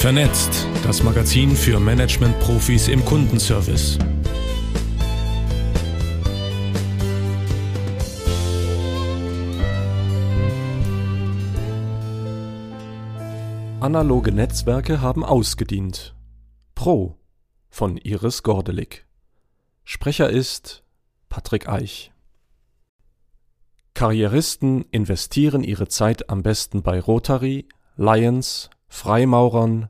Vernetzt, das Magazin für Management-Profis im Kundenservice. Analoge Netzwerke haben ausgedient. Pro von Iris Gordelig. Sprecher ist Patrick Eich. Karrieristen investieren ihre Zeit am besten bei Rotary, Lions, Freimaurern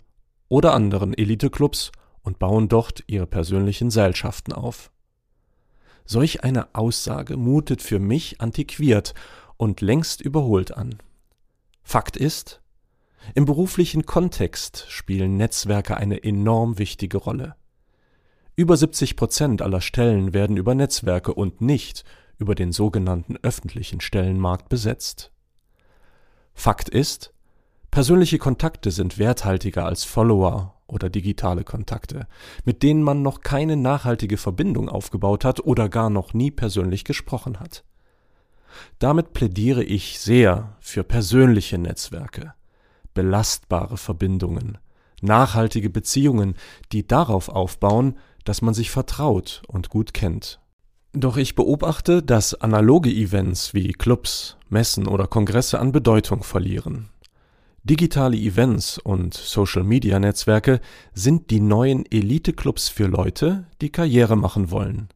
oder anderen Eliteclubs und bauen dort ihre persönlichen Seilschaften auf. Solch eine Aussage mutet für mich antiquiert und längst überholt an. Fakt ist, im beruflichen Kontext spielen Netzwerke eine enorm wichtige Rolle. Über 70 Prozent aller Stellen werden über Netzwerke und nicht über den sogenannten öffentlichen Stellenmarkt besetzt. Fakt ist, persönliche Kontakte sind werthaltiger als Follower oder digitale Kontakte, mit denen man noch keine nachhaltige Verbindung aufgebaut hat oder gar noch nie persönlich gesprochen hat. Damit plädiere ich sehr für persönliche Netzwerke, belastbare Verbindungen, nachhaltige Beziehungen, die darauf aufbauen, dass man sich vertraut und gut kennt. Doch ich beobachte, dass analoge Events wie Clubs, Messen oder Kongresse an Bedeutung verlieren. Digitale Events und Social-Media-Netzwerke sind die neuen Elite-Clubs für Leute, die Karriere machen wollen.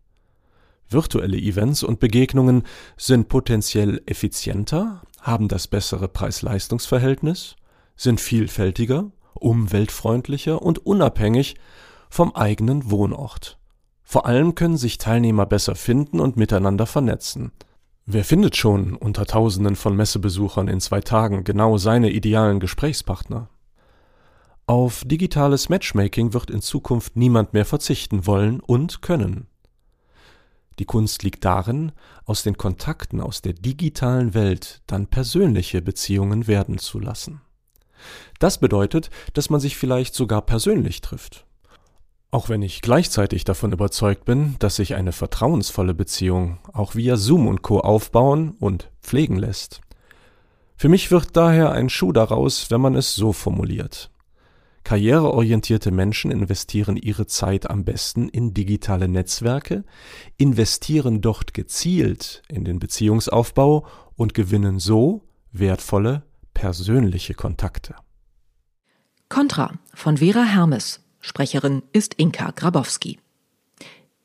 Virtuelle Events und Begegnungen sind potenziell effizienter, haben das bessere Preis-Leistungs-Verhältnis, sind vielfältiger, umweltfreundlicher und unabhängig vom eigenen Wohnort. Vor allem können sich Teilnehmer besser finden und miteinander vernetzen. Wer findet schon unter Tausenden von Messebesuchern in zwei Tagen genau seine idealen Gesprächspartner? Auf digitales Matchmaking wird in Zukunft niemand mehr verzichten wollen und können. Die Kunst liegt darin, aus den Kontakten aus der digitalen Welt dann persönliche Beziehungen werden zu lassen. Das bedeutet, dass man sich vielleicht sogar persönlich trifft. Auch wenn ich gleichzeitig davon überzeugt bin, dass sich eine vertrauensvolle Beziehung auch via Zoom und Co aufbauen und pflegen lässt. Für mich wird daher ein Schuh daraus, wenn man es so formuliert. Karriereorientierte Menschen investieren ihre Zeit am besten in digitale Netzwerke, investieren dort gezielt in den Beziehungsaufbau und gewinnen so wertvolle persönliche Kontakte. Contra von Vera Hermes Sprecherin ist Inka Grabowski.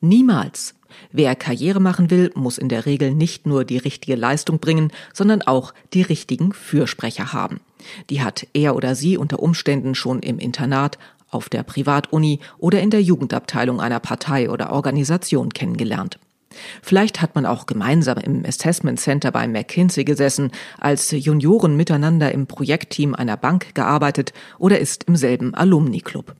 Niemals. Wer Karriere machen will, muss in der Regel nicht nur die richtige Leistung bringen, sondern auch die richtigen Fürsprecher haben. Die hat er oder sie unter Umständen schon im Internat, auf der Privatuni oder in der Jugendabteilung einer Partei oder Organisation kennengelernt. Vielleicht hat man auch gemeinsam im Assessment Center bei McKinsey gesessen, als Junioren miteinander im Projektteam einer Bank gearbeitet oder ist im selben Alumni-Club.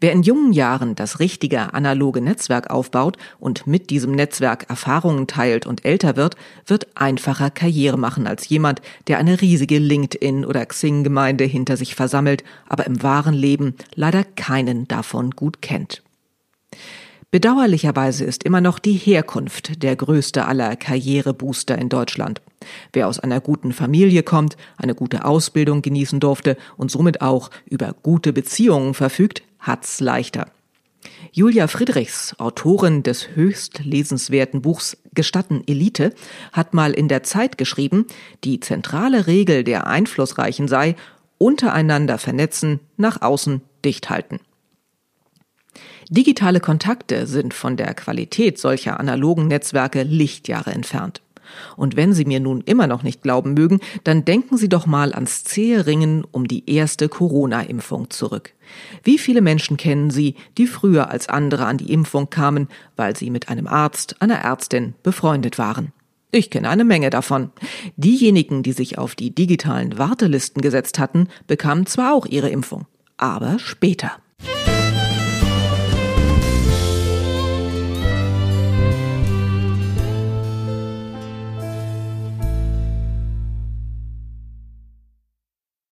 Wer in jungen Jahren das richtige analoge Netzwerk aufbaut und mit diesem Netzwerk Erfahrungen teilt und älter wird, wird einfacher Karriere machen als jemand, der eine riesige LinkedIn- oder Xing-Gemeinde hinter sich versammelt, aber im wahren Leben leider keinen davon gut kennt. Bedauerlicherweise ist immer noch die Herkunft der größte aller Karrierebooster in Deutschland. Wer aus einer guten Familie kommt, eine gute Ausbildung genießen durfte und somit auch über gute Beziehungen verfügt, hat's leichter. Julia Friedrichs, Autorin des höchst lesenswerten Buchs Gestatten Elite, hat mal in der Zeit geschrieben, die zentrale Regel der Einflussreichen sei, untereinander vernetzen, nach außen dicht halten. Digitale Kontakte sind von der Qualität solcher analogen Netzwerke Lichtjahre entfernt. Und wenn Sie mir nun immer noch nicht glauben mögen, dann denken Sie doch mal ans zähe Ringen um die erste Corona-Impfung zurück. Wie viele Menschen kennen Sie, die früher als andere an die Impfung kamen, weil sie mit einem Arzt, einer Ärztin befreundet waren? Ich kenne eine Menge davon. Diejenigen, die sich auf die digitalen Wartelisten gesetzt hatten, bekamen zwar auch ihre Impfung, aber später.